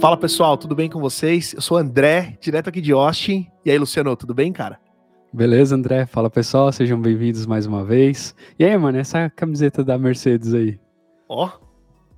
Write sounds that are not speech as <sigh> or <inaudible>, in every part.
Fala pessoal, tudo bem com vocês? Eu sou o André, direto aqui de Austin. E aí, Luciano, tudo bem, cara? Beleza, André? Fala pessoal, sejam bem-vindos mais uma vez. E aí, mano, essa camiseta da Mercedes aí? Ó,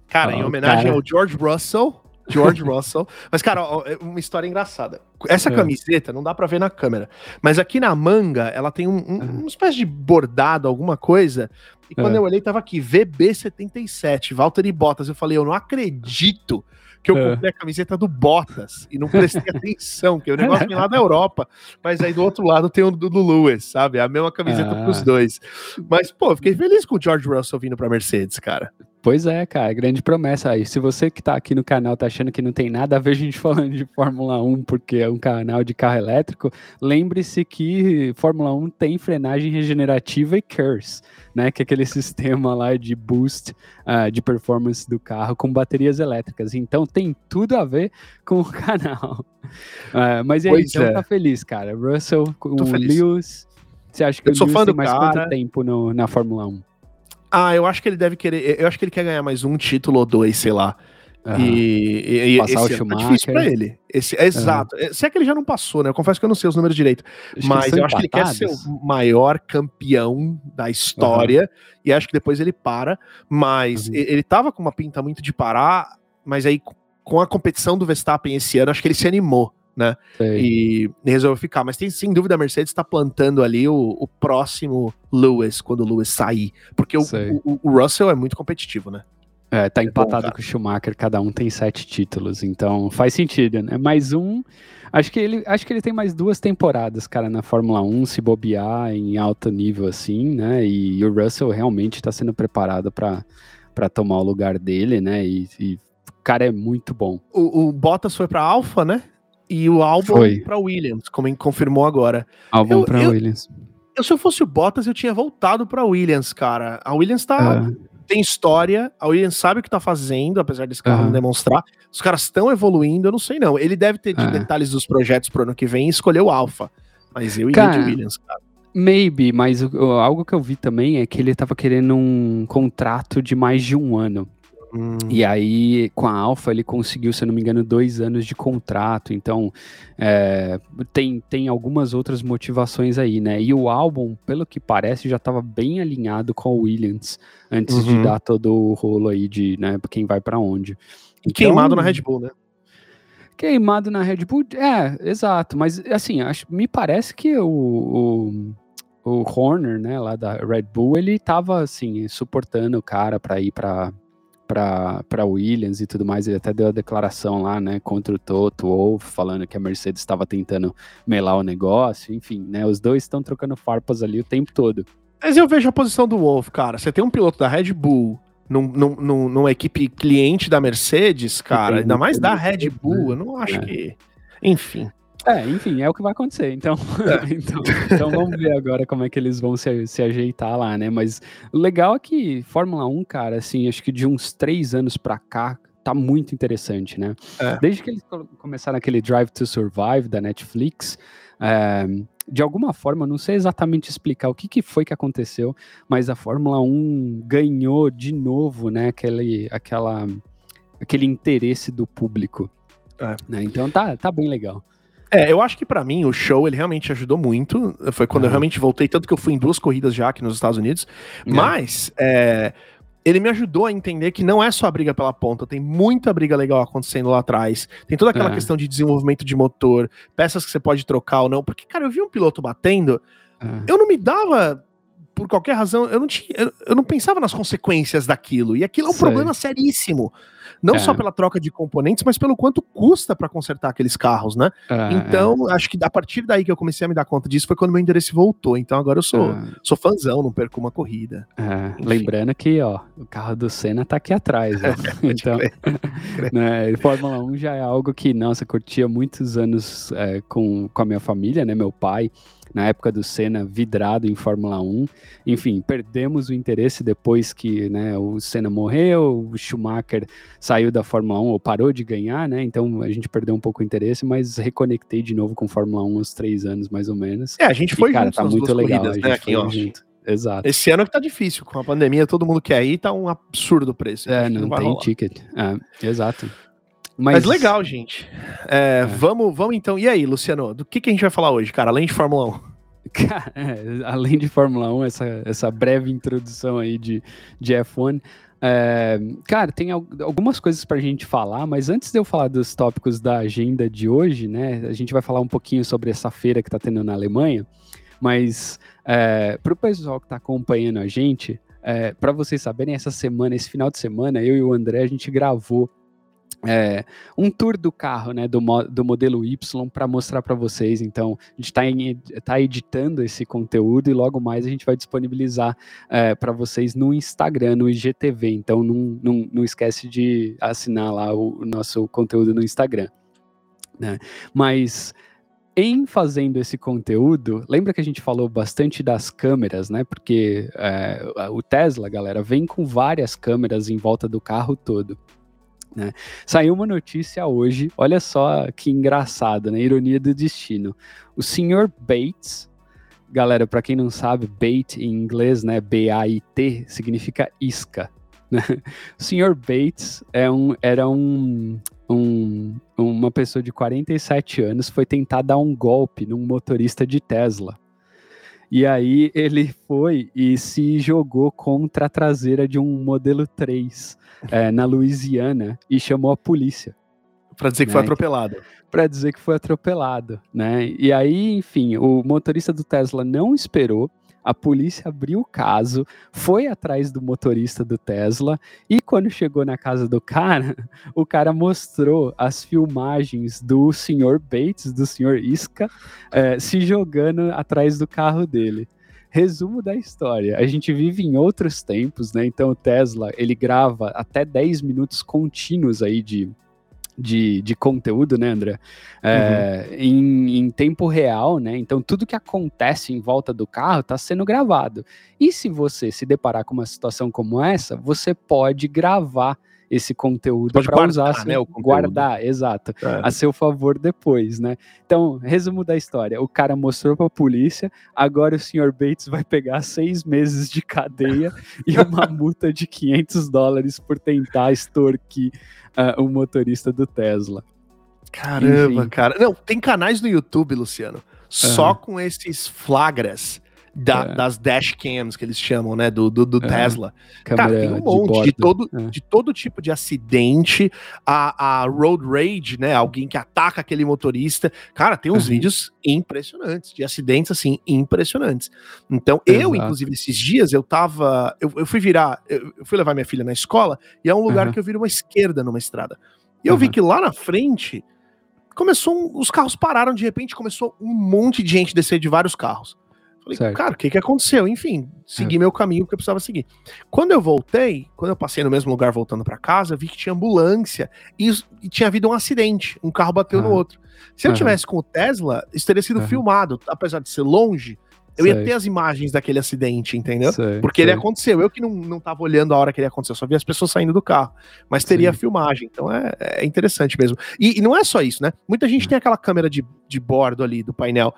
cara, oh, em homenagem cara. ao George Russell. George <laughs> Russell. Mas, cara, ó, é uma história engraçada. Essa é. camiseta não dá para ver na câmera, mas aqui na manga ela tem um, um, uma espécie de bordado, alguma coisa. E quando é. eu olhei, tava aqui, VB77, Valtteri Bottas. Eu falei, eu não acredito que eu é. comprei a camiseta do Bottas e não prestei <laughs> atenção, que o negócio vem lá da Europa, mas aí do outro lado tem o do, do Lewis, sabe? A mesma camiseta ah. pros dois. Mas, pô, fiquei feliz com o George Russell vindo pra Mercedes, cara. Pois é, cara, grande promessa aí. Se você que tá aqui no canal tá achando que não tem nada a ver a gente falando de Fórmula 1 porque é um canal de carro elétrico, lembre-se que Fórmula 1 tem frenagem regenerativa e KERS, né, que é aquele <laughs> sistema lá de boost uh, de performance do carro com baterias elétricas. Então tem tudo a ver <laughs> com o canal. Uh, mas aí, então é. tá feliz, cara? Russell com o Lewis. Você acha que Eu o Lewis tem mais cara. quanto tempo no, na Fórmula 1? Ah, eu acho que ele deve querer. Eu acho que ele quer ganhar mais um título ou dois, sei lá. Uhum. E, e, Passar esse o Schumacher. Tá difícil pra ele. Esse, é, exato. Uhum. Se é que ele já não passou, né? Eu confesso que eu não sei os números direito. Acho mas eu acho que ele quer ser o maior campeão da história. Uhum. E acho que depois ele para. Mas uhum. ele tava com uma pinta muito de parar. Mas aí, com a competição do Verstappen esse ano, acho que ele se animou né? E, e resolveu ficar. Mas tem sem dúvida a Mercedes está plantando ali o, o, próximo Lewis quando o Lewis sair. Porque o, o, o, Russell é muito competitivo, né? É, tá é empatado bom, com o Schumacher, cada um tem sete títulos, então faz sentido, né? Mais um. Acho que ele, acho que ele tem mais duas temporadas, cara, na Fórmula 1, se bobear em alto nível assim, né? E, o Russell realmente está sendo preparado para tomar o lugar dele, né? E, e o cara é muito bom. O, o Bottas foi para Alfa, né? e o álbum para Williams, como confirmou agora. Álbum para Williams. Eu, se eu fosse o Bottas, eu tinha voltado para Williams, cara. A Williams tá é. Tem história, a Williams sabe o que tá fazendo, apesar desse carro não demonstrar. Os caras estão evoluindo, eu não sei não. Ele deve ter de é. detalhes dos projetos pro ano que vem e escolher o Alpha. Mas eu iria de Williams, cara. Maybe, mas algo que eu vi também é que ele tava querendo um contrato de mais de um ano. Hum. E aí, com a Alfa, ele conseguiu, se eu não me engano, dois anos de contrato. Então, é, tem, tem algumas outras motivações aí, né? E o álbum, pelo que parece, já estava bem alinhado com o Williams antes uhum. de dar todo o rolo aí de né, quem vai para onde. E então, queimado na Red Bull, né? Queimado na Red Bull, é, exato. Mas, assim, acho, me parece que o, o o Horner, né, lá da Red Bull, ele tava assim suportando o cara para ir para para Williams e tudo mais. Ele até deu a declaração lá, né, contra o Toto Wolff, falando que a Mercedes estava tentando melar o negócio. Enfim, né, os dois estão trocando farpas ali o tempo todo. Mas eu vejo a posição do Wolff, cara. Você tem um piloto da Red Bull num, num, num, numa equipe cliente da Mercedes, cara, ainda mais da Red Bull, eu não acho é. que. Enfim. É, enfim, é o que vai acontecer. Então, é. <laughs> então, então, vamos ver agora como é que eles vão se, se ajeitar lá, né? Mas o legal é que Fórmula 1, cara, assim, acho que de uns três anos pra cá, tá muito interessante, né? É. Desde que eles começaram aquele Drive to Survive da Netflix, é, de alguma forma, não sei exatamente explicar o que, que foi que aconteceu, mas a Fórmula 1 ganhou de novo, né? Aquele, aquela, aquele interesse do público. É. Né? Então tá, tá bem legal. É, eu acho que para mim o show ele realmente ajudou muito. Foi quando uhum. eu realmente voltei, tanto que eu fui em duas corridas já aqui nos Estados Unidos. É. Mas é, ele me ajudou a entender que não é só a briga pela ponta, tem muita briga legal acontecendo lá atrás. Tem toda aquela é. questão de desenvolvimento de motor, peças que você pode trocar ou não. Porque, cara, eu vi um piloto batendo, é. eu não me dava por qualquer razão, eu não, tinha, eu, não pensava nas consequências daquilo. E aquilo é um Sei. problema seríssimo. Não é. só pela troca de componentes, mas pelo quanto custa para consertar aqueles carros, né? É, então, é. acho que a partir daí que eu comecei a me dar conta disso foi quando meu interesse voltou. Então agora eu sou, é. sou fãzão, não perco uma corrida. É, lembrando que, ó, o carro do Senna tá aqui atrás. Né? <laughs> então, né, Fórmula 1 já é algo que, nossa, curtia muitos anos é, com, com a minha família, né? Meu pai na época do Senna vidrado em Fórmula 1. Enfim, perdemos o interesse depois que né, o Senna morreu, o Schumacher saiu da Fórmula 1 ou parou de ganhar, né? Então a gente perdeu um pouco o interesse, mas reconectei de novo com Fórmula 1 uns três anos mais ou menos. É, a gente foi e, cara, tá muito legal. Corridas, né, aqui, junto. Exato. Esse ano que tá difícil, com a pandemia, todo mundo quer ir, tá um absurdo o preço. É, não, não tem rolar. ticket. É, exato. Mas, Mas legal, gente. É, é. Vamos, vamos então. E aí, Luciano, do que, que a gente vai falar hoje, cara, além de Fórmula 1? <laughs> Cara, é, além de Fórmula 1, essa, essa breve introdução aí de, de F1, é, cara, tem algumas coisas para a gente falar, mas antes de eu falar dos tópicos da agenda de hoje, né, a gente vai falar um pouquinho sobre essa feira que está tendo na Alemanha, mas é, para o pessoal que está acompanhando a gente, é, para vocês saberem, essa semana, esse final de semana, eu e o André, a gente gravou é, um tour do carro, né, do, do modelo Y para mostrar para vocês. Então, a gente está tá editando esse conteúdo e logo mais a gente vai disponibilizar é, para vocês no Instagram, no IGTV. Então, não, não, não esquece de assinar lá o, o nosso conteúdo no Instagram. Né? Mas em fazendo esse conteúdo, lembra que a gente falou bastante das câmeras, né? Porque é, o Tesla, galera, vem com várias câmeras em volta do carro todo. Né? Saiu uma notícia hoje, olha só que engraçado, né? Ironia do destino. O senhor Bates, galera, para quem não sabe, bait em inglês, né? B-A-I-T, significa isca. Né? O senhor Bates é um, era um, um, uma pessoa de 47 anos, foi tentar dar um golpe num motorista de Tesla. E aí ele foi e se jogou contra a traseira de um modelo 3 é, na Louisiana e chamou a polícia. Para dizer que né? foi atropelado. Para dizer que foi atropelado, né? E aí, enfim, o motorista do Tesla não esperou, a polícia abriu o caso, foi atrás do motorista do Tesla e quando chegou na casa do cara, <laughs> o cara mostrou as filmagens do senhor Bates, do senhor Isca, é, se jogando atrás do carro dele. Resumo da história: a gente vive em outros tempos, né? Então o Tesla ele grava até 10 minutos contínuos aí de de, de conteúdo, né, André? É, uhum. em, em, tempo real, né? Então, tudo que acontece em volta do carro está sendo gravado. E se você se deparar com uma situação como essa, você pode gravar esse conteúdo para usar, seu, né, guardar, exato, é. a seu favor depois, né? Então, resumo da história: o cara mostrou para a polícia, agora o senhor Bates vai pegar seis meses de cadeia <laughs> e uma multa de 500 dólares por tentar extorquir uh, o motorista do Tesla. Caramba, Enfim. cara. Não, tem canais no YouTube, Luciano, só uhum. com esses flagras da, é. das dash cams que eles chamam, né, do, do, do é. Tesla. Cara, tem um monte de, de todo, é. de todo tipo de acidente, a, a road rage, né, alguém que ataca aquele motorista. Cara, tem uns uhum. vídeos impressionantes, de acidentes, assim, impressionantes. Então, Exato. eu, inclusive, esses dias, eu tava, eu, eu fui virar, eu, fui levar minha filha na escola, e é um lugar uhum. que eu viro uma esquerda numa estrada. E eu vi que lá na frente, começou, um, os carros pararam, de repente começou um monte de gente descer de vários carros. Falei, certo. cara, o que, que aconteceu? Enfim, segui é. meu caminho porque eu precisava seguir. Quando eu voltei, quando eu passei no mesmo lugar voltando para casa, vi que tinha ambulância e, e, tinha havido um acidente. Um carro bateu no outro. Se eu tivesse com o Tesla, isso teria sido filmado. Apesar de ser longe, eu sei. ia ter as imagens daquele acidente, entendeu? Sei, Porque sei. ele aconteceu. Eu que não, não tava olhando a hora que ele aconteceu, só vi as pessoas saindo do carro. Mas teria Sim. filmagem. Então é, é interessante mesmo. E, e, não é só isso, né? Muita gente tem aquela câmera de, de bordo ali do painel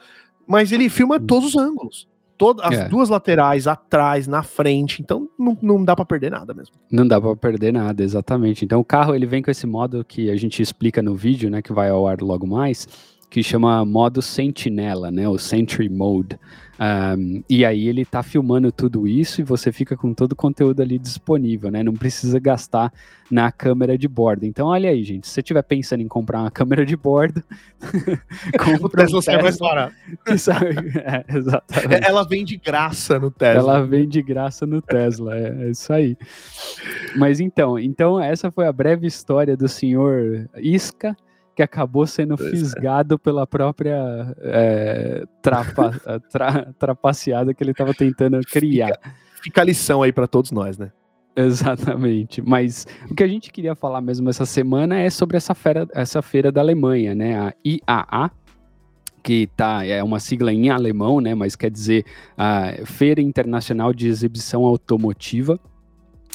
mas ele filma hum. todos os ângulos. Todas as é. duas laterais, atrás, na frente, então não, não dá para perder nada mesmo. Não dá para perder nada, exatamente. Então o carro ele vem com esse modo que a gente explica no vídeo, né, que vai ao ar logo mais, que chama modo sentinela, né, o Sentry Mode. Um, e aí ele tá filmando tudo isso e você fica com todo o conteúdo ali disponível, né? Não precisa gastar na câmera de bordo. Então, olha aí, gente. Se você estiver pensando em comprar uma câmera de bordo, <laughs> compra Tesla mais barato. <laughs> é, exatamente. Ela vem de graça no Tesla. Ela vem de graça no Tesla, é, é isso aí. Mas então, então essa foi a breve história do senhor Isca que acabou sendo pois é. fisgado é. pela própria é, trapa, <laughs> tra, trapaceada que ele estava tentando criar. Fica, fica a lição aí para todos nós, né? Exatamente. Mas o que a gente queria falar mesmo essa semana é sobre essa feira, essa feira da Alemanha, né? A IAA, que tá, é uma sigla em alemão, né? Mas quer dizer a Feira Internacional de Exibição Automotiva,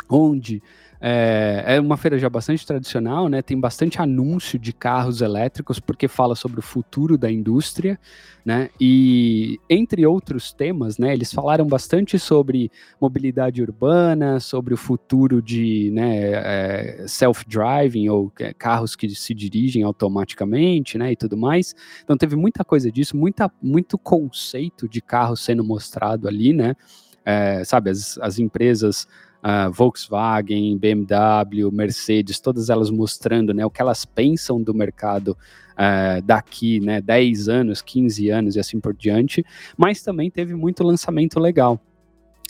onde é, é, uma feira já bastante tradicional, né? Tem bastante anúncio de carros elétricos, porque fala sobre o futuro da indústria, né? E entre outros temas, né? Eles falaram bastante sobre mobilidade urbana, sobre o futuro de né, é, self-driving ou é, carros que se dirigem automaticamente, né? E tudo mais. Então teve muita coisa disso, muita, muito conceito de carro sendo mostrado ali, né? É, sabe, as, as empresas uh, Volkswagen, BMW, Mercedes, todas elas mostrando né, o que elas pensam do mercado uh, daqui, né, 10 anos, 15 anos e assim por diante, mas também teve muito lançamento legal.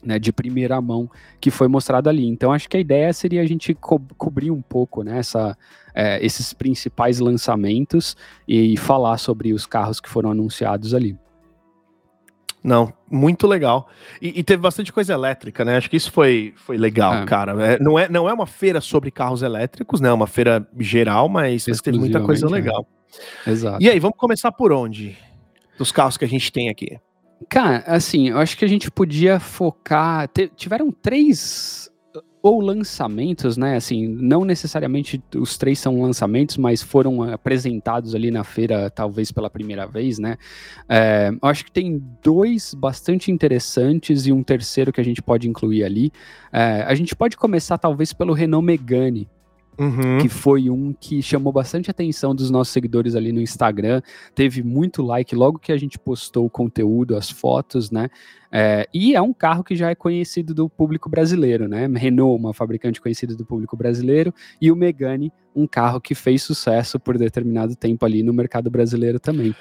Né, de primeira mão que foi mostrado ali. Então, acho que a ideia seria a gente co cobrir um pouco né, essa, é, esses principais lançamentos e falar sobre os carros que foram anunciados ali. Não, muito legal. E, e, teve bastante coisa elétrica, né? Acho que isso foi, foi legal, é. cara. É, não, é, não é uma feira sobre carros elétricos, né? É uma feira geral, mas, mas teve muita coisa é. legal. Exato. E aí, vamos começar por onde? Dos carros que a gente tem aqui. Cara, assim, eu acho que a gente podia focar. Tiveram três ou lançamentos, né? Assim, não necessariamente os três são lançamentos, mas foram apresentados ali na feira, talvez pela primeira vez, né? É, acho que tem dois bastante interessantes e um terceiro que a gente pode incluir ali. É, a gente pode começar, talvez, pelo Renault Megane, Uhum. que foi um que chamou bastante atenção dos nossos seguidores ali no Instagram. Teve muito like logo que a gente postou o conteúdo, as fotos, né? É, e é um carro que já é conhecido do público brasileiro, né? Renault, uma fabricante conhecida do público brasileiro, e o Megane, um carro que fez sucesso por determinado tempo ali no mercado brasileiro também.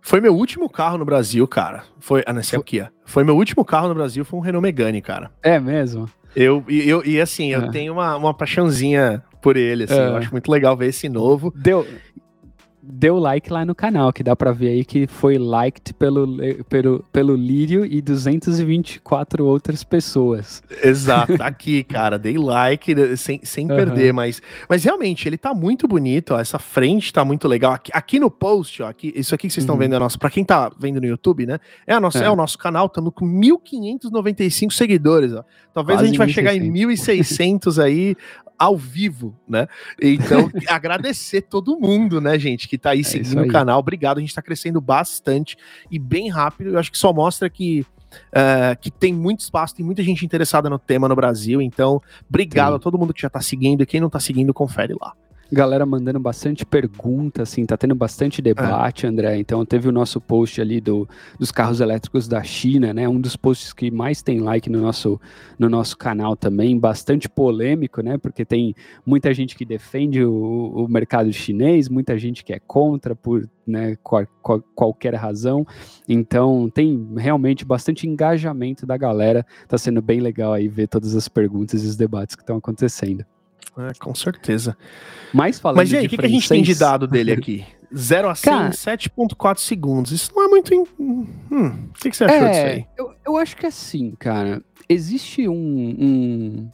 Foi meu último carro no Brasil, cara. Foi, ah, não sei o que é. Foi meu último carro no Brasil, foi um Renault Megane, cara. É mesmo? Eu, eu, e assim, eu é. tenho uma, uma paixãozinha por ele, assim. É. Eu acho muito legal ver esse novo. Deu, deu like lá no canal, que dá pra ver aí que foi liked pelo, pelo, pelo Lírio e 224 outras pessoas. Exato, tá <laughs> aqui, cara, dei like né, sem, sem uhum. perder, mas, mas realmente ele tá muito bonito, ó, essa frente tá muito legal. Aqui, aqui no post, ó, aqui, isso aqui que vocês estão uhum. vendo é nosso, pra quem tá vendo no YouTube, né, é, a nossa, é. é o nosso canal, estamos com 1.595 seguidores, ó. Talvez Quase a gente vai chegar em 1.600 aí, ao vivo, né? Então, <laughs> agradecer todo mundo, né, gente, que tá aí é seguindo aí. o canal. Obrigado, a gente tá crescendo bastante e bem rápido. Eu acho que só mostra que Uh, que tem muito espaço, tem muita gente interessada no tema no Brasil. Então, obrigado Sim. a todo mundo que já tá seguindo. E quem não tá seguindo, confere lá galera mandando bastante pergunta, assim, tá tendo bastante debate, é. André. Então teve o nosso post ali do, dos carros elétricos da China, né? Um dos posts que mais tem like no nosso, no nosso canal também, bastante polêmico, né? Porque tem muita gente que defende o, o mercado chinês, muita gente que é contra por né, qual, qual, qualquer razão. Então tem realmente bastante engajamento da galera. Tá sendo bem legal aí ver todas as perguntas e os debates que estão acontecendo. É, com certeza. Mas falando Mas e aí, o que, que, a gente tem de dado dele aqui? <laughs> 0 a 100 em 7.4 segundos. Isso não é muito. In... Hum, o que, que você achou é, disso aí? Eu, eu acho que é assim, cara. Existe um, um,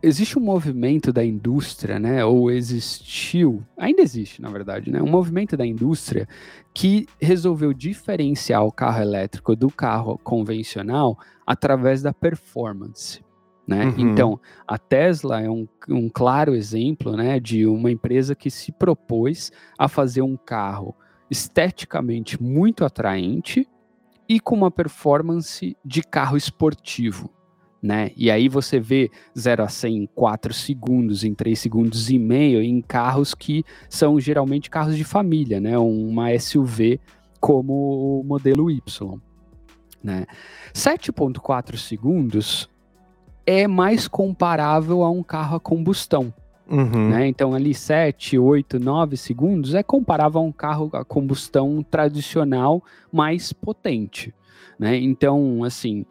Existe um movimento da indústria, né? Ou existiu. Ainda existe, na verdade, né? Um movimento da indústria que resolveu diferenciar o carro elétrico do carro convencional através da performance. Né? Uhum. Então, a Tesla é um, um claro exemplo né, de uma empresa que se propôs a fazer um carro esteticamente muito atraente e com uma performance de carro esportivo. Né? E aí você vê 0 a 100 em 4 segundos, em 3 segundos e meio, em carros que são geralmente carros de família, né? uma SUV como o modelo Y. Né? 7.4 segundos é mais comparável a um carro a combustão. Uhum. Né? Então, ali 7, 8, 9 segundos é comparável a um carro a combustão tradicional mais potente. Né? Então, assim,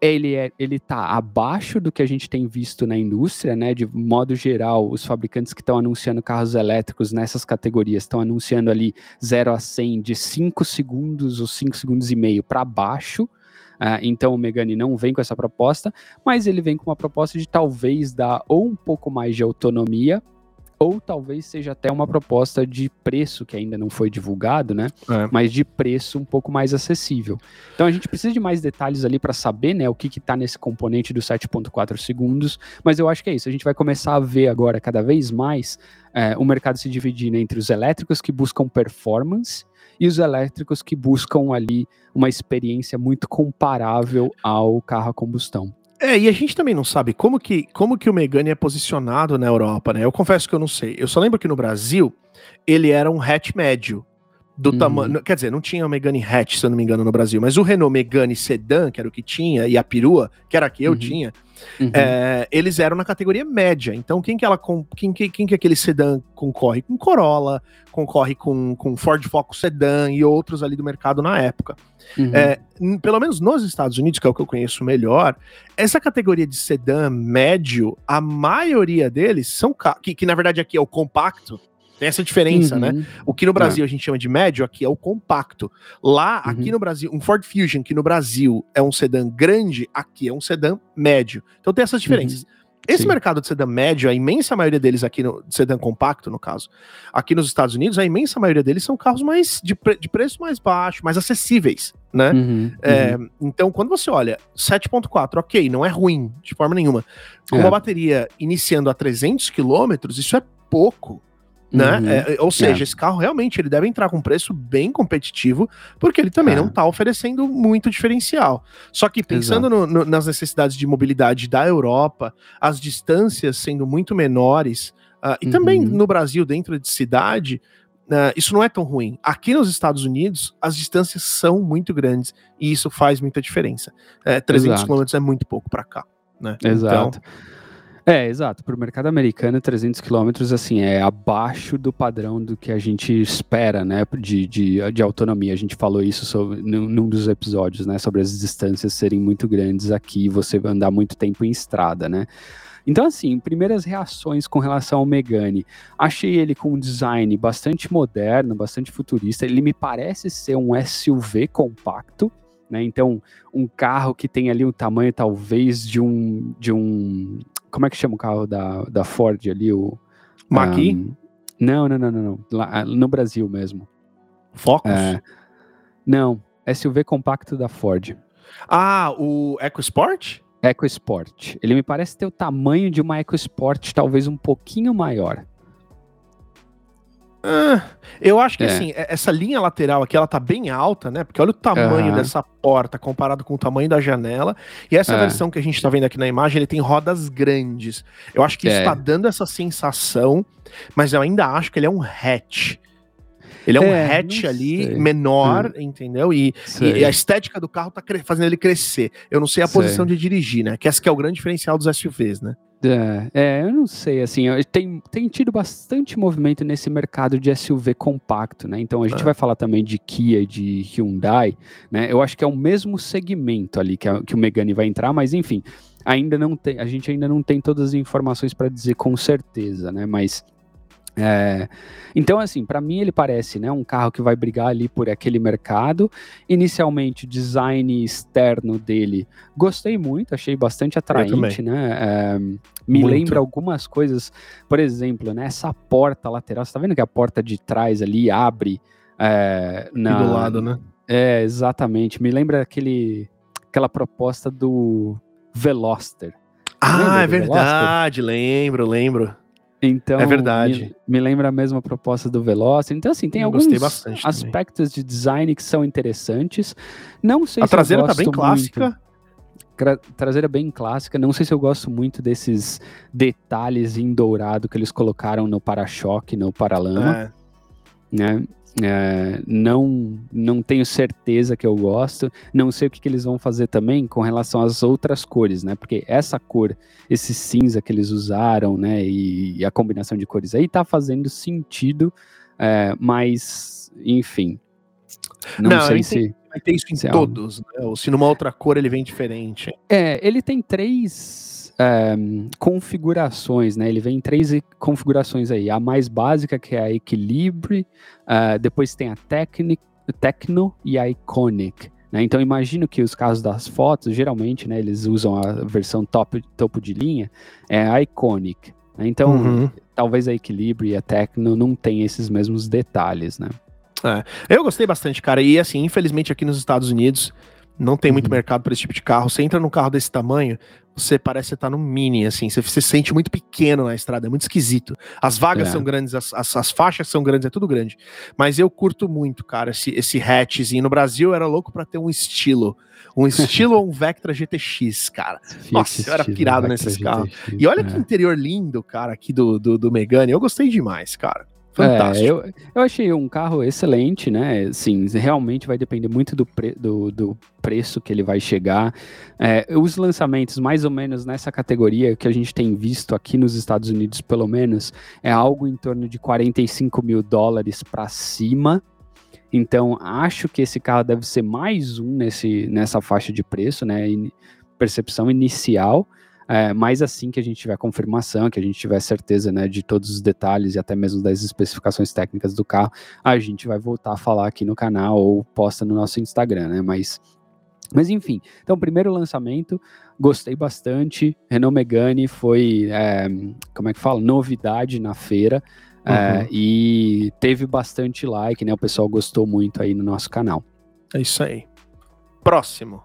ele é, ele tá abaixo do que a gente tem visto na indústria, né? De modo geral, os fabricantes que estão anunciando carros elétricos nessas categorias estão anunciando ali 0 a 100 de 5 segundos ou 5 segundos e meio para baixo. Uh, então o Megane não vem com essa proposta, mas ele vem com uma proposta de talvez dar ou um pouco mais de autonomia ou talvez seja até uma proposta de preço que ainda não foi divulgado, né? É. Mas de preço um pouco mais acessível. Então a gente precisa de mais detalhes ali para saber, né, o que está nesse componente dos 7.4 segundos. Mas eu acho que é isso. A gente vai começar a ver agora cada vez mais é, o mercado se dividindo entre os elétricos que buscam performance e os elétricos que buscam ali uma experiência muito comparável ao carro a combustão. É, e a gente também não sabe como que, como que o Megane é posicionado na Europa, né? Eu confesso que eu não sei. Eu só lembro que no Brasil ele era um hatch médio. Do uhum. tamanho. Quer dizer, não tinha o Megane hatch, se eu não me engano, no Brasil, mas o Renault Megane Sedan, que era o que tinha, e a perua, que era a que eu uhum. tinha, uhum. É, eles eram na categoria média. Então, quem que ela quem, quem, quem que aquele sedã concorre? Com Corolla, concorre com, com Ford Focus Sedan e outros ali do mercado na época. Uhum. É, pelo menos nos Estados Unidos, que é o que eu conheço melhor, essa categoria de sedã médio, a maioria deles são que, que na verdade aqui é o compacto. Tem essa diferença, né? uhum. né? O que no Brasil é. a gente chama de médio, aqui é o compacto. Lá, uhum. aqui no Brasil, um Ford Fusion, que no Brasil é um sedã grande, aqui é um sedã médio. Então tem essas diferenças. Uhum. Esse Sim. mercado de sedã médio, a imensa maioria deles aqui no sedã compacto, no caso, aqui nos Estados Unidos, a imensa maioria deles são carros mais de, pre, de preço mais baixo, mais acessíveis, né? Uhum, é, uhum. Então, quando você olha 7.4, ok, não é ruim de forma nenhuma. Com é. uma bateria iniciando a 300 km, isso é pouco né? Uhum. É, ou seja, é. esse carro realmente ele deve entrar com um preço bem competitivo, porque ele também é. não está oferecendo muito diferencial. Só que pensando no, no, nas necessidades de mobilidade da Europa, as distâncias sendo muito menores, uh, e uhum. também no Brasil, dentro de cidade, uh, isso não é tão ruim. Aqui nos Estados Unidos, as distâncias são muito grandes e isso faz muita diferença. É, 300 km é muito pouco para cá. Né? Exato. Então, é, exato. Para o mercado americano, 300 quilômetros assim, é abaixo do padrão do que a gente espera né, de, de, de autonomia. A gente falou isso sobre, num, num, dos episódios, né, sobre as distâncias serem muito grandes aqui e você andar muito tempo em estrada, né? Então, assim, primeiras reações com relação ao Megane. Achei ele com um design bastante moderno, bastante futurista. Ele me parece ser um SUV compacto, né? Então, um carro que tem ali o tamanho talvez de um de um como é que chama o carro da, da Ford ali? O. Maqui? Um, não, não, não, não, não. Lá, no Brasil mesmo. Focus? É, não, SUV compacto da Ford. Ah, o EcoSport? EcoSport. Ele me parece ter o tamanho de uma EcoSport, talvez um pouquinho maior. Ah, eu acho que é. assim, essa linha lateral aqui, ela tá bem alta, né? Porque olha o tamanho uhum. dessa porta comparado com o tamanho da janela. E essa é. versão que a gente tá vendo aqui na imagem, ele tem rodas grandes. Eu acho que é. isso tá dando essa sensação, mas eu ainda acho que ele é um hatch. Ele é um é, hatch ali sei. menor, hum. entendeu? E, e, a estética do carro tá fazendo ele crescer. Eu não sei a sei. posição de dirigir, né? Que essa que é o grande diferencial dos SUVs, né? É, é, eu não sei, assim, tem, tem tido bastante movimento nesse mercado de SUV compacto, né? Então a gente é. vai falar também de Kia e de Hyundai, né? Eu acho que é o mesmo segmento ali que, a, que o Megane vai entrar, mas enfim, ainda não tem, a gente ainda não tem todas as informações para dizer com certeza, né? Mas é, então, assim, para mim ele parece né, um carro que vai brigar ali por aquele mercado. Inicialmente, o design externo dele gostei muito, achei bastante atraente, né? É, me muito. lembra algumas coisas, por exemplo, né, essa porta lateral. Você tá vendo que a porta de trás ali abre é, na, do lado, né? É, exatamente. Me lembra aquele, aquela proposta do Veloster. Ah, é verdade, Veloster? lembro, lembro. Então, é verdade. Me, me, lembra a mesma proposta do Veloster. Então, assim, tem Eu alguns aspectos também. de design que são interessantes. Não sei a se traseira tá bem clássica. Traseira bem clássica. Não sei se eu gosto muito desses detalhes em dourado que eles colocaram no para-choque, no paralama. É. Né? É, não, não tenho certeza que eu gosto. Não sei o que, que, eles vão fazer também com relação às outras cores, né? Porque essa cor, esse cinza que eles usaram, né? E, e a combinação de cores aí tá fazendo sentido, é, mas enfim. Não, não sei se. Vai ter isso em se é todos, é né? Ou se numa outra cor ele vem diferente. É, ele tem três configurações, né? Ele vem em três configurações aí. A mais básica, que é a Equilibre, uh, depois tem a Technic, Tecno e a Iconic. Né? Então imagino que os casos das fotos, geralmente, né, eles usam a versão top, topo de linha, é a Iconic. Né? Então, uhum. talvez a Equilibrio e a Tecno não tenham esses mesmos detalhes, né? É, eu gostei bastante, cara. E assim, infelizmente aqui nos Estados Unidos não tem muito uhum. mercado para esse tipo de carro. Você entra num carro desse tamanho, você parece estar no Mini, assim, você se sente muito pequeno na estrada, é muito esquisito. As vagas é. são grandes, as, as, as, faixas são grandes, é tudo grande. Mas eu curto muito, cara, esse, esse hatchzinho. No Brasil eu era louco para ter um estilo. Um <laughs> estilo ou um Vectra GTX, cara. Nossa, eu era pirado nesses carros. E olha é. que interior lindo, cara, aqui do, do, do Megane. Eu gostei demais, cara. Fantástico. É, eu, eu achei um carro excelente, né? Sim, realmente vai depender muito do, pre, do, do preço que ele vai chegar. É, os lançamentos, mais ou menos nessa categoria que a gente tem visto aqui nos Estados Unidos, pelo menos, é algo em torno de 45 mil dólares para cima. Então, acho que esse carro deve ser mais um nesse, nessa faixa de preço, né? In, percepção inicial. É, mas assim que a gente tiver confirmação, que a gente tiver certeza né, de todos os detalhes e até mesmo das especificações técnicas do carro, a gente vai voltar a falar aqui no canal ou posta no nosso Instagram, né? Mas, mas enfim, então primeiro lançamento, gostei bastante. Renault Megane foi, é, como é que fala, novidade na feira. É, uhum. É, e teve bastante like, né? O pessoal gostou muito aí no nosso canal. É isso aí. Próximo.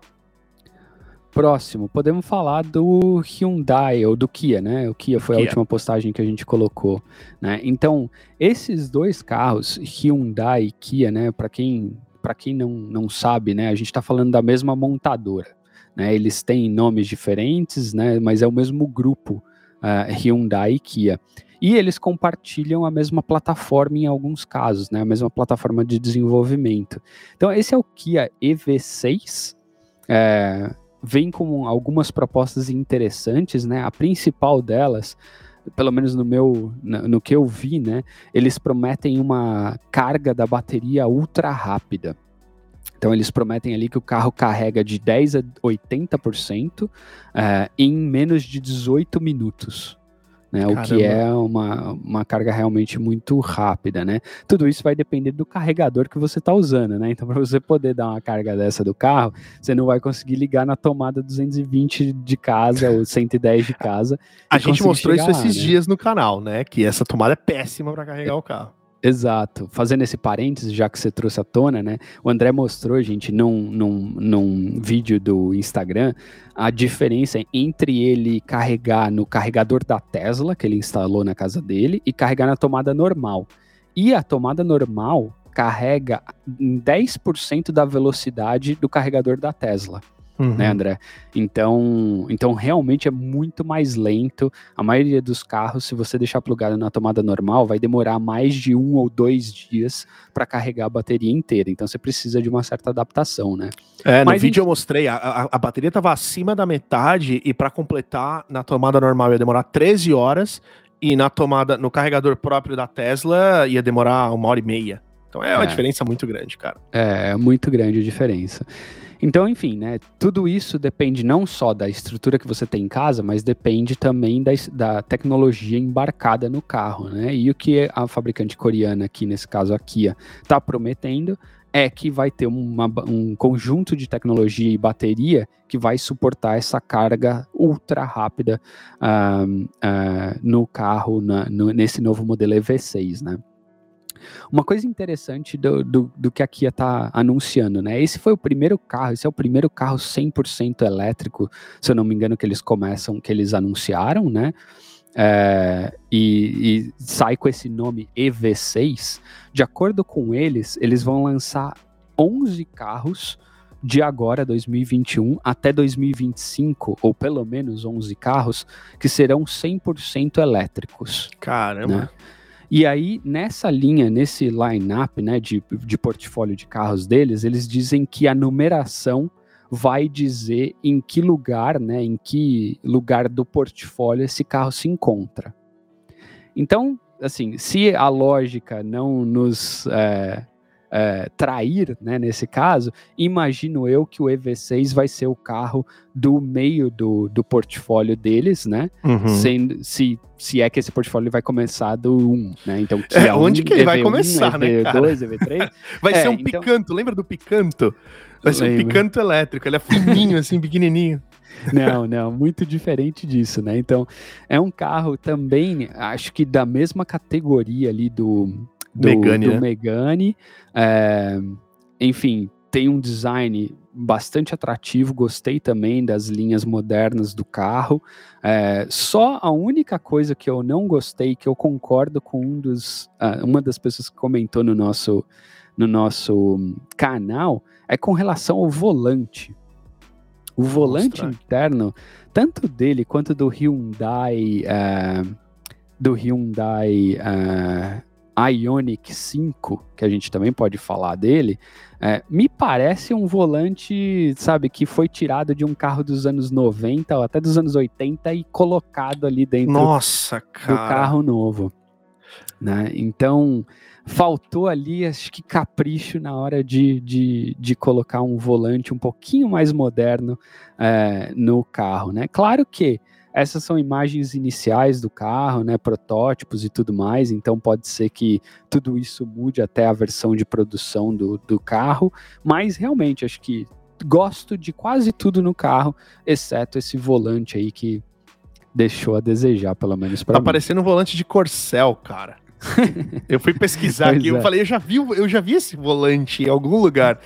Próximo, podemos falar do Hyundai ou do Kia, né? O Kia foi Kia. a última postagem que a gente colocou, né? Então, esses dois carros, Hyundai e Kia, né? Para quem, para quem não, não sabe, né? A gente está falando da mesma montadora, né? Eles têm nomes diferentes, né? Mas é o mesmo grupo, uh, Hyundai e Kia. E eles compartilham a mesma plataforma em alguns casos, né? A mesma plataforma de desenvolvimento. Então, esse é o Kia EV6. É, vem com algumas propostas interessantes, né? A principal delas, pelo menos no meu, no que eu vi, né? Eles prometem uma carga da bateria ultra rápida. Então eles prometem ali que o carro carrega de 10 a 80% uh, eh, em menos de 18 minutos né? O que é uma, uma carga realmente muito rápida, né? Tudo isso vai depender do carregador que você está usando, né? Então, para você poder dar uma carga dessa do carro, você não vai conseguir ligar na tomada 220 de casa ou 110 de <laughs> casa. A gente mostrou isso lá, esses né? dias no canal, né? Que essa tomada é péssima para carregar é, o carro. Exato. Fazendo esse parênteses, já que você trouxe à tona, né? O André mostrou, gente, num, num, num vídeo do Instagram, a diferença entre ele carregar no carregador da Tesla, que ele instalou na casa dele, e carregar na tomada normal. E a tomada normal carrega em 10% da velocidade do carregador da Tesla uhum. né, André? Então, então realmente é muito mais lento. A maioria dos carros, se você deixar plugado na tomada normal, vai demorar mais de um ou dois dias para carregar a bateria inteira. Então você precisa de uma certa adaptação, né? É, no vídeo eu mostrei, a, a, a bateria estava acima da metade e para completar na tomada normal ia demorar 13 horas e na tomada, no carregador próprio da Tesla ia demorar uma hora e meia. Então é uma é. diferença muito grande, cara. É, é muito grande a diferença. Então, enfim, né? Tudo isso depende não só da estrutura que você tem em casa, mas depende também da, da tecnologia embarcada no carro, né? E o que a fabricante coreana, aqui nesse caso a Kia, está prometendo é que vai ter uma, um conjunto de tecnologia e bateria que vai suportar essa carga ultra rápida uh, uh, no carro, na, no, nesse novo modelo EV6, né? Uma coisa interessante do, do, do que a Kia está anunciando, né? Esse foi o primeiro carro, esse é o primeiro carro 100% elétrico, se eu não me engano, que eles começam, que eles anunciaram, né? É, e, e, sai com esse nome EV6. De acordo com eles, eles vão lançar 11 carros de agora, 2021, até 2025, ou pelo menos 11 carros, que serão 100% elétricos. Caramba! Né? E aí, nessa linha, nesse line-up né, de, de portfólio de carros deles, eles dizem que a numeração vai dizer em que lugar, né, em que lugar do portfólio esse carro se encontra. Então, assim, se a lógica não nos é, é, trair, né, nesse caso, imagino eu que o EV6 vai ser o carro do meio do, do portfólio deles, né? Uhum. Sendo, se, se é que esse portfólio vai começar do 1, né? Então, que é, é onde um, que ele EV1, vai começar, EV2, né, cara? EV3. <laughs> Vai é, ser um então... picanto, lembra do picanto? Vai ser um picanto elétrico, ele é fininho, assim, pequenininho. <laughs> Não, não, muito diferente disso, né? Então, é um carro também, acho que da mesma categoria ali do, do Megane. Do né? Megane é, enfim, tem um design bastante atrativo, gostei também das linhas modernas do carro. É, só a única coisa que eu não gostei, que eu concordo com um dos, uh, uma das pessoas que comentou no nosso, no nosso canal, é com relação ao volante. O volante interno, tanto dele quanto do Hyundai, uh, do Hyundai uh, Ioniq 5, que a gente também pode falar dele, é, me parece um volante, sabe, que foi tirado de um carro dos anos 90 ou até dos anos 80 e colocado ali dentro Nossa, do carro novo. Né? Então, faltou ali, acho que capricho na hora de, de, de colocar um volante um pouquinho mais moderno é, no carro. Né? Claro que essas são imagens iniciais do carro, né, protótipos e tudo mais, então pode ser que tudo isso mude até a versão de produção do, do carro, mas realmente acho que gosto de quase tudo no carro, exceto esse volante aí que deixou a desejar, pelo menos para Tá mim. parecendo um volante de Corcel, cara <laughs> eu fui pesquisar aqui, é. eu falei, eu já, vi, eu já vi esse volante em algum lugar.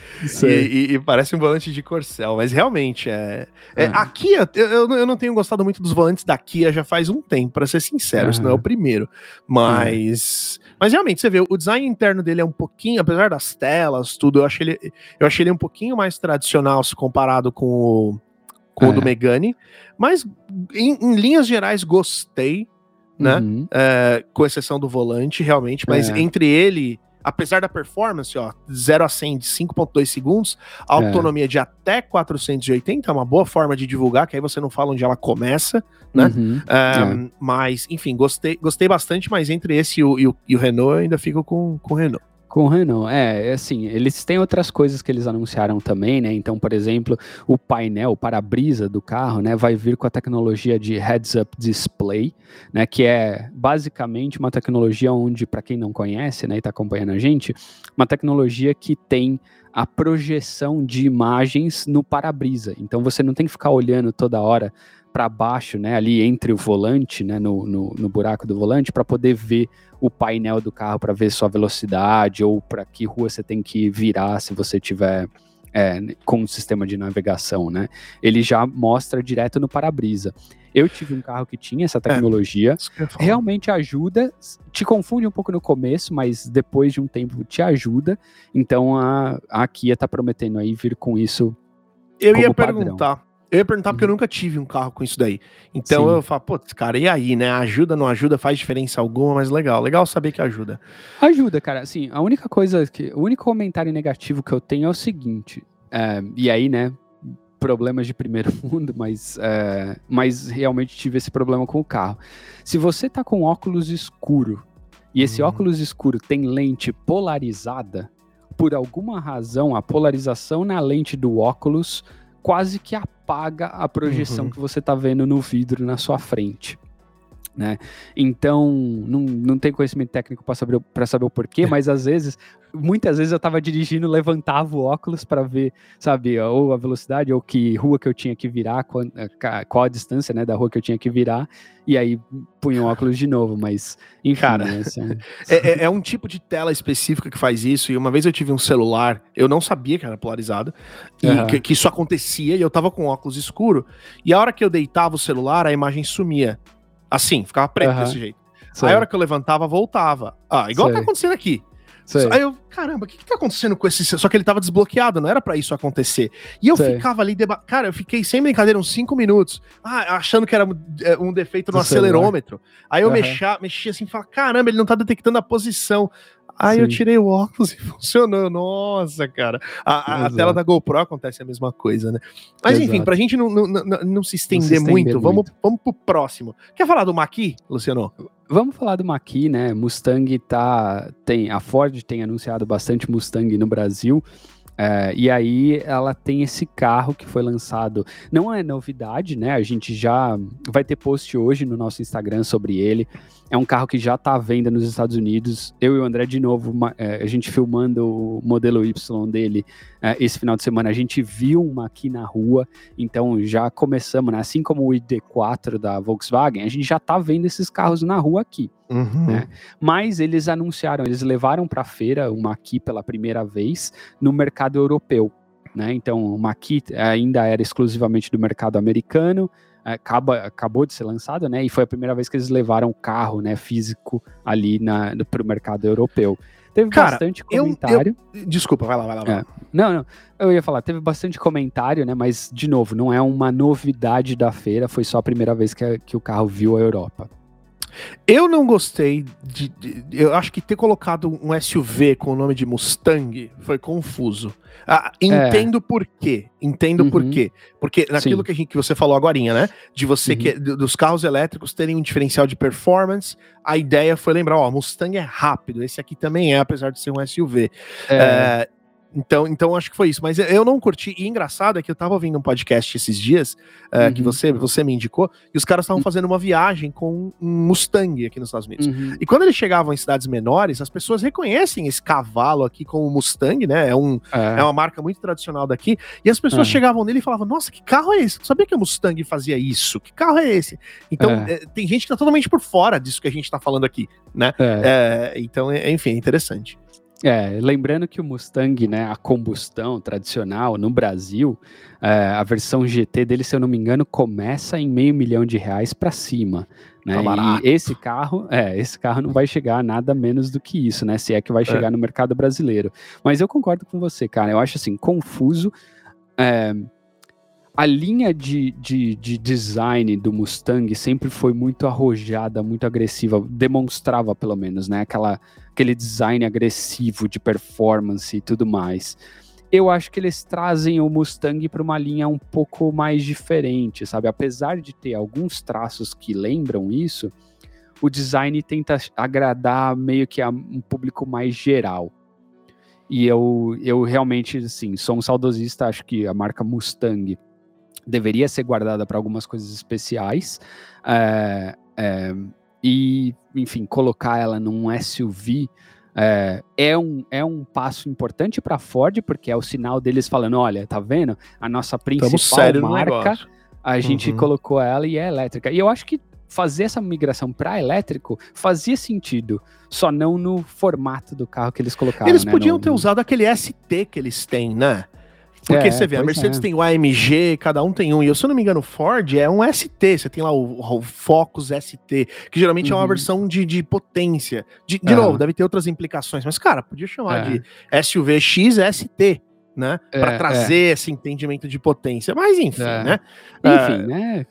E, e, e, parece um volante de Corcel, mas realmente é. é ah. A Kia, eu, eu não tenho gostado muito dos volantes da Kia já faz um tempo, para ser sincero, isso não é o primeiro. Mas. Mas realmente, você vê, o design interno dele é um pouquinho, apesar das telas, tudo, eu achei ele, eu achei ele um pouquinho mais tradicional se comparado com o, com é. o do Megane. Mas, em, em linhas gerais, gostei né? Uhum. É, com exceção do volante, realmente, mas é. entre ele, apesar da performance, ó, 0 a 100 de 5.2 segundos, a é. autonomia é. de até 480 é uma boa forma de divulgar, que aí você não fala onde ela começa, né? Uhum. É, é. Mas, enfim, gostei, gostei bastante, mas entre esse e o, e o, e o Renault, eu ainda fico com, com o Renault. Com o Renault, é, é, assim, eles têm outras coisas que eles anunciaram também, né? Então, por exemplo, o painel, o para-brisa do carro, né, vai vir com a tecnologia de heads-up display, né, que é basicamente uma tecnologia onde, para quem não conhece, né, e está acompanhando a gente, uma tecnologia que tem a projeção de imagens no para-brisa. Então, você não tem que ficar olhando toda hora para baixo, né, ali entre o volante, né, no, no, no buraco do volante, para poder ver o painel do carro, para ver sua velocidade ou para que rua você tem que virar se você tiver é, com o sistema de navegação, né? Ele já mostra direto no para-brisa. Eu tive um carro que tinha essa é, tecnologia, é, realmente ajuda, te confunde um pouco no começo, mas depois de um tempo te ajuda. Então a, a Kia está prometendo aí vir com isso. Eu ia padrão. perguntar, eu ia perguntar porque eu uhum. nunca tive um carro com isso daí. Então Sim. eu falo, pô, cara, e aí, né? Ajuda, não ajuda, faz diferença alguma, mas legal. Legal saber que ajuda. Ajuda, cara. Assim, a única coisa que. O único comentário negativo que eu tenho é o seguinte. É, e aí, né? Problemas de primeiro <laughs> mundo, mas, é, mas realmente tive esse problema com o carro. Se você tá com óculos escuro e esse hum. óculos escuro tem lente polarizada, por alguma razão, a polarização na lente do óculos quase que apaga a projeção uhum. que você está vendo no vidro na sua frente. Né? Então, não, não tem conhecimento técnico para saber, saber o porquê, mas às vezes muitas vezes eu tava dirigindo, levantava o óculos para ver, sabe, ou a velocidade, ou que rua que eu tinha que virar, qual, qual, a distância, né, da rua que eu tinha que virar, e aí punha o óculos de novo, mas, enfim. Cara, né, <laughs> é, é, é, um tipo de tela específica que faz isso, e uma vez eu tive um celular, eu não sabia que era polarizado, e uhum. que, que, isso acontecia, e eu tava com óculos escuro, e a hora que eu deitava o celular, a imagem sumia. Assim, ficava preto uhum. desse jeito. Sei. Aí a hora que eu levantava, voltava. Ah, igual Sei. tá acontecendo aqui. Sei. Aí eu, caramba, o que, que tá acontecendo com esse. Só que ele tava desbloqueado, não era para isso acontecer. E eu Sei. ficava ali, deba... cara, eu fiquei sem brincadeira uns 5 minutos, ah, achando que era é, um defeito no acelerômetro. Aí eu uhum. mexia, mexia assim, falava, caramba, ele não tá detectando a posição. Aí Sim. eu tirei o óculos <laughs> e funcionou. Nossa, cara. A, a tela da GoPro acontece a mesma coisa, né? Mas Exato. enfim, pra gente não, não, não, não se estender, se estender muito, muito, Vamos, vamos pro próximo. Quer falar do Maqui, Luciano? Vamos falar do Maqui, né? Mustang tá. Tem, a Ford tem anunciado bastante Mustang no Brasil. É, e aí ela tem esse carro que foi lançado. Não é novidade, né? A gente já vai ter post hoje no nosso Instagram sobre ele. É um carro que já está à venda nos Estados Unidos. Eu e o André, de novo, uma, é, a gente filmando o modelo Y dele é, esse final de semana, a gente viu uma aqui na rua. Então já começamos, né? Assim como o ID4 da Volkswagen, a gente já está vendo esses carros na rua aqui. Uhum. Né? Mas eles anunciaram, eles levaram para a feira uma aqui pela primeira vez no mercado europeu. Né? Então, o Maqui ainda era exclusivamente do mercado americano, acaba, acabou de ser lançado, né? E foi a primeira vez que eles levaram o carro, né, físico ali para o mercado europeu. Teve Cara, bastante comentário. Eu, eu, desculpa, vai lá, vai lá. Vai lá. É. Não, não. Eu ia falar, teve bastante comentário, né? Mas, de novo, não é uma novidade da feira, foi só a primeira vez que, que o carro viu a Europa. Eu não gostei de, de, Eu acho que ter colocado um SUV com o nome de Mustang foi confuso. Ah, entendo é. por quê. Entendo uhum. por quê. Porque naquilo que, a gente, que você falou agora, né? De você uhum. que, dos carros elétricos terem um diferencial de performance, a ideia foi lembrar, ó, Mustang é rápido, esse aqui também é, apesar de ser um SUV. É. É, então, então acho que foi isso. Mas eu não curti. E engraçado é que eu tava ouvindo um podcast esses dias uh, uhum. que você, você me indicou, e os caras estavam uhum. fazendo uma viagem com um Mustang aqui nos Estados Unidos. Uhum. E quando eles chegavam em cidades menores, as pessoas reconhecem esse cavalo aqui como Mustang, né? É, um, é. é uma marca muito tradicional daqui. E as pessoas é. chegavam nele e falavam: Nossa, que carro é esse? Eu sabia que a Mustang fazia isso. Que carro é esse? Então, é. Eh, tem gente que tá totalmente por fora disso que a gente tá falando aqui, né? É. então, enfim, é interessante. É, lembrando que o Mustang, né, a combustão tradicional no Brasil, é, a versão GT dele, se eu não me engano, começa em meio milhão de reais para cima. Né? Tá e esse carro, é, esse carro não vai chegar a nada menos do que isso, né? Se é que vai é. chegar é. no mercado brasileiro. Mas eu concordo com você, cara. Eu acho assim, confuso. É, a linha de, de, de, design do Mustang sempre foi muito arrojada, muito agressiva, demonstrava pelo menos, né? Aquela, aquele design agressivo de performance e tudo mais. Eu acho que eles trazem o Mustang para uma linha um pouco mais diferente, sabe? Apesar de ter alguns traços que lembram isso, o design tenta agradar meio que a um público mais geral. E eu, eu realmente, assim, sou um saudosista, acho que a marca Mustang deveria ser guardada para algumas coisas especiais. É, é, e, enfim, colocar ela num SUV é, é, um, é um passo importante para a Ford, porque é o sinal deles falando: olha, tá vendo? A nossa principal marca, a gente uhum. colocou ela e é elétrica. E eu acho que fazer essa migração para elétrico fazia sentido, só não no formato do carro que eles colocaram. Eles né, podiam no, ter no... usado aquele ST que eles têm, né? Porque é, você vê, a Mercedes é. tem o AMG, cada um tem um. E eu, se eu não me engano, o Ford é um ST. Você tem lá o, o Focus ST, que geralmente uhum. é uma uhum. versão de, de potência. De, de novo, deve ter outras implicações. Mas, cara, podia chamar é. de SUV X ST né? É, para trazer é. esse entendimento de potência. Mas enfim, é. né? Enfim, né?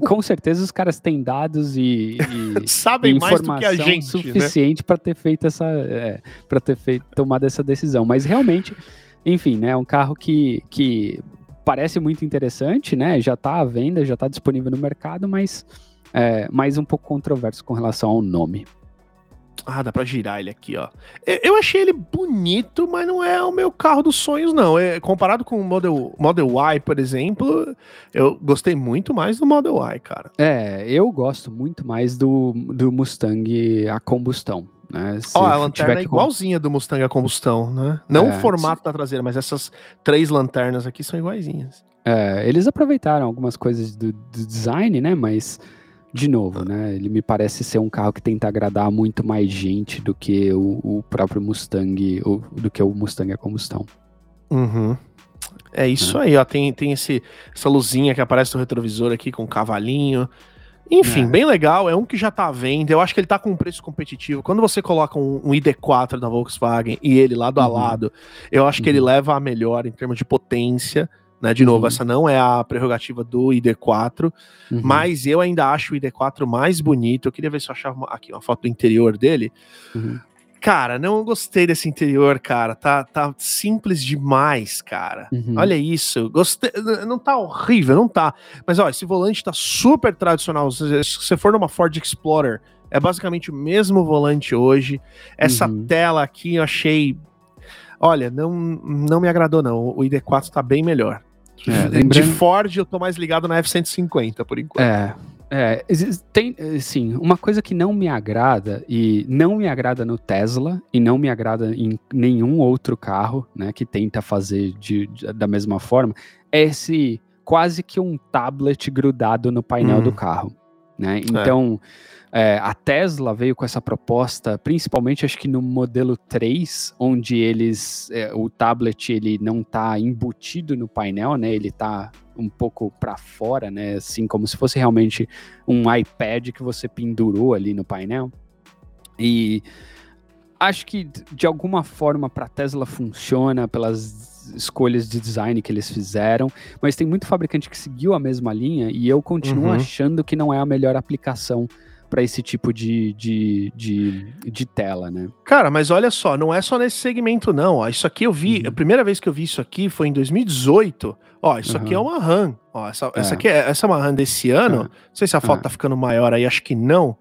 Com certeza os caras têm dados e, e <laughs> sabem mais do que a gente, né? suficiente né? para ter feito essa, é, para ter feito tomado essa decisão. Mas realmente enfim, né? Um carro que, que parece muito interessante, né? Já está à venda, já está disponível no mercado, mas é mais um pouco controverso com relação ao nome. Ah, dá pra girar ele aqui, ó. Eu achei ele bonito, mas não é o meu carro dos sonhos, não. É, comparado com o Model, Model Y, por exemplo, eu gostei muito mais do Model Y, cara. É, eu gosto muito mais do, do Mustang a combustão. Né? Ó, a lanterna é igualzinha do Mustang a combustão, né? Não é, o formato se... da traseira, mas essas três lanternas aqui são iguaizinhas. É, eles aproveitaram algumas coisas do, do, design, né? Mas, de novo, né? Ele me parece ser um carro que tenta agradar muito mais gente do que o, o próprio Mustang, o, do que o Mustang a combustão. Uhum. É isso é. aí, ó. Tem, tem esse, essa luzinha que aparece no retrovisor aqui com um cavalinho. Enfim, é. bem legal. É um que já tá à venda. Eu acho que ele tá com um preço competitivo. Quando você coloca um, um ID4 da Volkswagen e ele lado uhum. a lado, eu acho uhum. que ele uhum. leva a melhor em termos de potência. Né? De novo, uhum. essa não é a prerrogativa do ID4, uhum. mas eu ainda acho o ID4 mais bonito. Eu queria ver se eu achava uma, aqui uma foto do interior dele. Cara, não gostei desse interior, cara. Tá, tá simples demais, cara. Uhum. Olha isso. Gostei. Não tá horrível, não tá. Mas, ó, esse volante tá super tradicional. Se você for numa Ford Explorer, é basicamente o mesmo volante hoje. Essa uhum. tela aqui eu achei olha, não, não me agradou não. O ID4 tá bem melhor. É, lembrando... De Ford eu tô mais ligado na F-150 por enquanto. É, é, tem, sim, uma coisa que não me agrada, e não me agrada no Tesla, e não me agrada em nenhum outro carro, né, que tenta fazer de, de da mesma forma, é esse quase que um tablet grudado no painel hum. do carro, né, é. então... É é, a Tesla veio com essa proposta, principalmente acho que no modelo 3, onde eles é, o tablet ele não está embutido no painel, né? Ele está um pouco para fora, né? Assim como se fosse realmente um iPad que você pendurou ali no painel. E acho que de alguma forma para a Tesla funciona pelas escolhas de design que eles fizeram, mas tem muito fabricante que seguiu a mesma linha e eu continuo uhum. achando que não é a melhor aplicação para esse tipo de, de, de, de, tela, né? Cara, mas olha só, não é só nesse segmento, não. Isso aqui eu vi, uhum. a primeira vez que eu vi isso aqui foi em 2018. Ó, isso uhum. aqui é uma RAM. Ó, essa, é. essa aqui é, essa é uma RAM desse ano. Uhum. Não sei se a foto é. tá ficando maior aí, acho que não.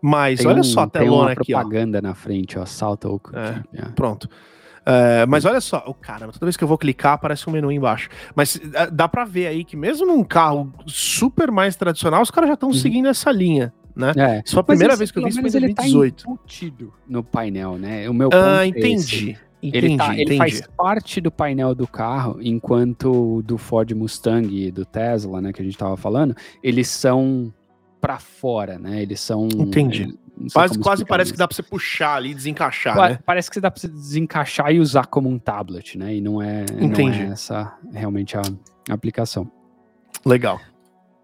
Mas tem olha um, só a telona aqui, ó. propaganda na frente, ó, salta o... É, é. Pronto. Uh, mas olha só, o cara, toda vez que eu vou clicar aparece um menu embaixo. Mas dá para ver aí que mesmo num carro super mais tradicional, os caras já estão uhum. seguindo essa linha né? É. Isso foi a primeira vez que eu vi isso foi em 2018. Ele tá no painel, né? O meu ah, entendi. É Entendi, ele, tá, ele faz parte do painel do carro, enquanto do Ford Mustang e do Tesla, né, que a gente tava falando, eles são para fora, né? Eles são. Entendi. Quase, quase parece isso. que dá para você puxar ali, desencaixar, né? Parece que dá para você desencaixar e usar como um tablet, né? E não é, Entendi. não é essa realmente a, a aplicação. Legal.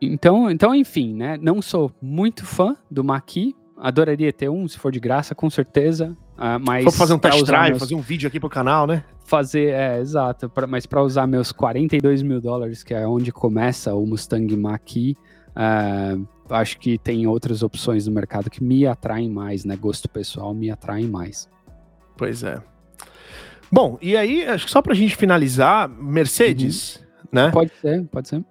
Então, então, enfim, né? Não sou muito fã do Maqui. Adoraria ter um, se for de graça, com certeza. Uh, mas Vou fazer um test drive, meus... fazer um vídeo aqui pro canal, né? Fazer, é, exato. Pra, mas para usar meus 42 mil dólares, que é onde começa o Mustang Mach-E, uh, acho que tem outras opções no mercado que me atraem mais, né? Gosto pessoal me atraem mais. Pois é. Bom, e aí, acho que só pra gente finalizar, Mercedes, uhum. né? Pode ser, pode ser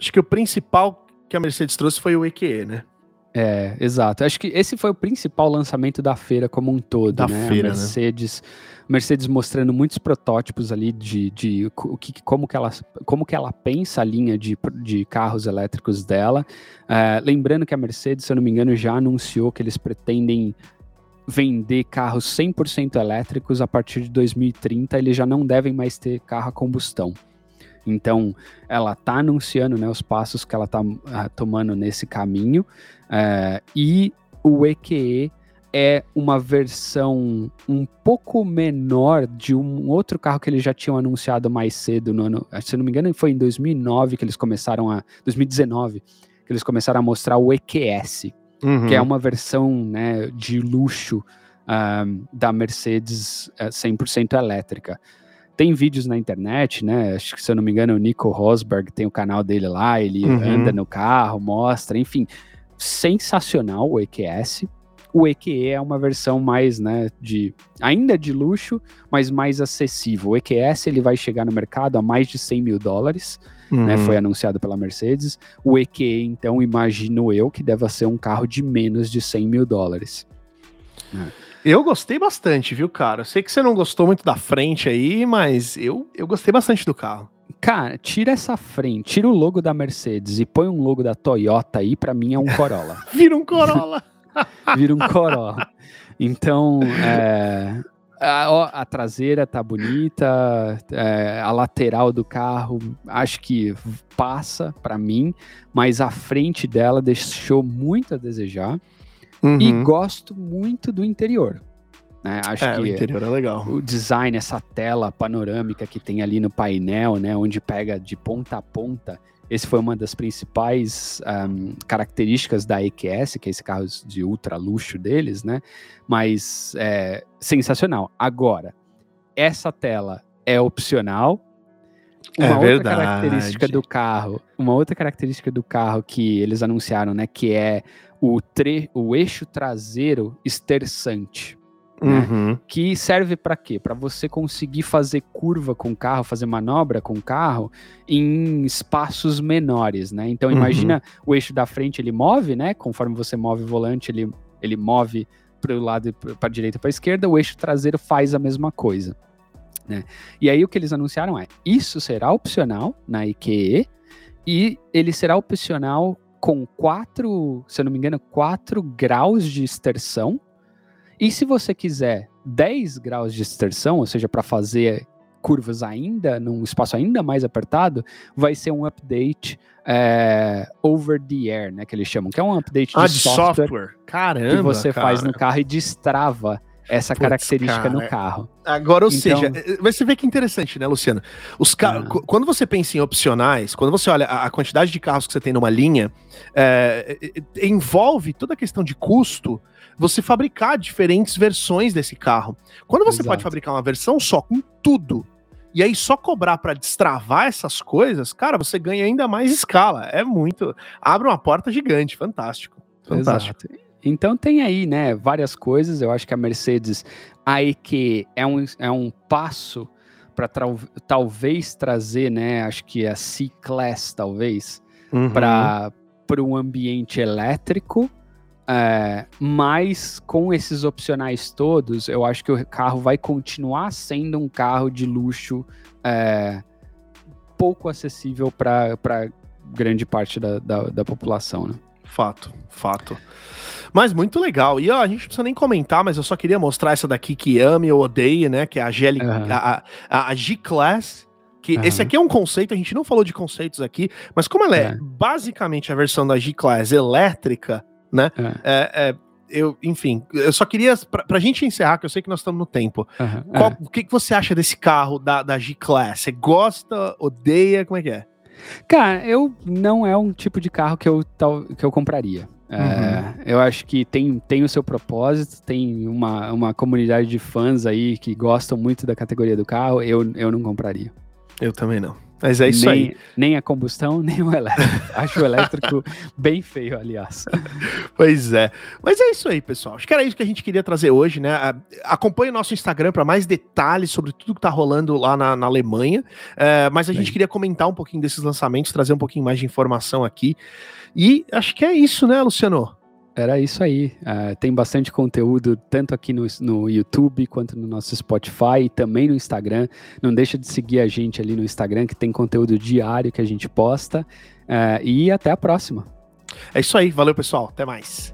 acho que o principal que a Mercedes trouxe foi o EQE, né? É, exato. Acho que esse foi o principal lançamento da feira como um todo, da né? Feira, a né? Mercedes, né? Mercedes mostrando muitos protótipos ali de, de o que, como, que ela, como que ela pensa a linha de, de carros elétricos dela. É, lembrando que a Mercedes, se eu não me engano, já anunciou que eles pretendem vender carros 100% elétricos a partir de 2030. Eles já não devem mais ter carro a combustão. Então, ela está anunciando né, os passos que ela está uh, ah, tomando nesse caminho. Uh, e o EQE é uma versão um pouco menor de um outro carro que eles já tinham anunciado mais cedo no ano, se não me engano, foi em 2009 que eles começaram a 2019 que eles começaram a mostrar o EQS, uhum. que é uma versão né, de luxo uh, da Mercedes 100% elétrica. Tem vídeos na internet, né? Acho que se eu não me engano, o Nico Rosberg tem o canal dele lá, ele uhum. anda no carro, mostra, enfim. Sensacional o EQS. O EQE é uma versão mais, né, de ainda de luxo, mas mais acessível. O EQS ele vai chegar no mercado a mais de 100 mil dólares, né? uhum. né? Foi anunciado pela Mercedes. O EQE, então, imagino eu que deva ser um carro de menos de 100 mil dólares. É. Eu gostei bastante, viu, cara? Eu sei que você não gostou muito da frente aí, mas eu, eu gostei bastante do carro. Cara, tira essa frente, tira o logo da Mercedes e põe um logo da Toyota aí, para mim é um Corolla. <laughs> Vira um Corolla. <laughs> Vira um Corolla. Então, é, a, a, traseira tá bonita, é, a lateral do carro acho que passa para mim, mas a frente dela deixou muito a desejar. Uhum. E gosto muito do interior. Né? Acho é, que o interior é legal. O design, essa tela panorâmica que tem ali no painel, né, onde pega de ponta a ponta, esse foi uma das principais um, características da EQS, que é esse carro de ultra luxo deles, né? Mas é sensacional. Agora, essa tela é opcional. Uma é outra verdade. característica do carro, uma outra característica do carro que eles anunciaram, né, que é o, tre o eixo traseiro esterçante. Né? Uhum. Que serve para quê? Para você conseguir fazer curva com o carro, fazer manobra com o carro em espaços menores, né? Então imagina uhum. o eixo da frente ele move, né? Conforme você move o volante, ele, ele move para o lado para a direita para a esquerda. O eixo traseiro faz a mesma coisa. Né? E aí o que eles anunciaram é: isso será opcional na IKE e ele será opcional com quatro, se eu não me engano, quatro graus de extensão. E se você quiser 10 graus de extensão, ou seja, para fazer curvas ainda, num espaço ainda mais apertado, vai ser um update é, over the air, né, que eles chamam, que é um update ah, de, software, software. Caramba, que você cara. faz no carro e destrava essa característica cara. no carro. Agora, ou então... seja, você vê que interessante, né, Luciano? Os car... Ah. Quando você pensa em opcionais, quando você olha a quantidade de carros que você tem numa linha, é, envolve toda a questão de custo você fabricar diferentes versões desse carro. Quando você Exato. pode fabricar uma versão só com tudo, e aí só cobrar para destravar essas coisas, cara, você ganha ainda mais escala. É muito. Abre uma porta gigante, fantástico. Fantástico. Exato. Então tem aí, né, várias coisas. Eu acho que a Mercedes, aí que é um, é um passo para talvez trazer, né, acho que a C-Class, talvez, uhum. para um ambiente elétrico é, mas com esses opcionais todos, eu acho que o carro vai continuar sendo um carro de luxo é, pouco acessível para grande parte da, da, da, população. Né? Fato, fato. Mas muito legal. E ó, a gente não precisa nem comentar, mas eu só queria mostrar essa daqui que ame ou odeia, né? Que é a, G, uhum. a, a, a G-Class. Que uhum. esse aqui é um conceito, a gente não falou de conceitos aqui, mas como ela é, é basicamente a versão da G-Class elétrica, né? É. É, é, eu, enfim, eu só queria, pra, pra gente encerrar, que eu sei que nós estamos no tempo, uhum, qual, o que, que você acha desse carro da, da G-Class? Você gosta, odeia, como é que é? Cara, eu não é um tipo de carro que eu, tal, que eu compraria. É, uhum. eu acho que tem, tem o seu propósito, tem uma, uma comunidade de fãs aí que gostam muito da categoria do carro, eu, eu não compraria. Eu também não. Mas é isso nem, aí. Nem a combustão, <laughs> nem o elétrico. Acho o elétrico bem feio, aliás. Pois é. Mas é isso aí, pessoal. Acho que era isso que a gente queria trazer hoje, né? Acompanhe o nosso Instagram para mais detalhes sobre tudo que tá rolando lá na, na Alemanha. É, mas a gente queria comentar um pouquinho desses lançamentos, trazer um pouquinho mais de informação aqui. E acho que é isso, né, Luciano? Era isso aí. Uh, tem bastante conteúdo, tanto aqui no, no YouTube quanto no nosso Spotify e também no Instagram. Não deixa de seguir a gente ali no Instagram, que tem conteúdo diário que a gente posta. Uh, e até a próxima. É isso aí. Valeu, pessoal. Até mais.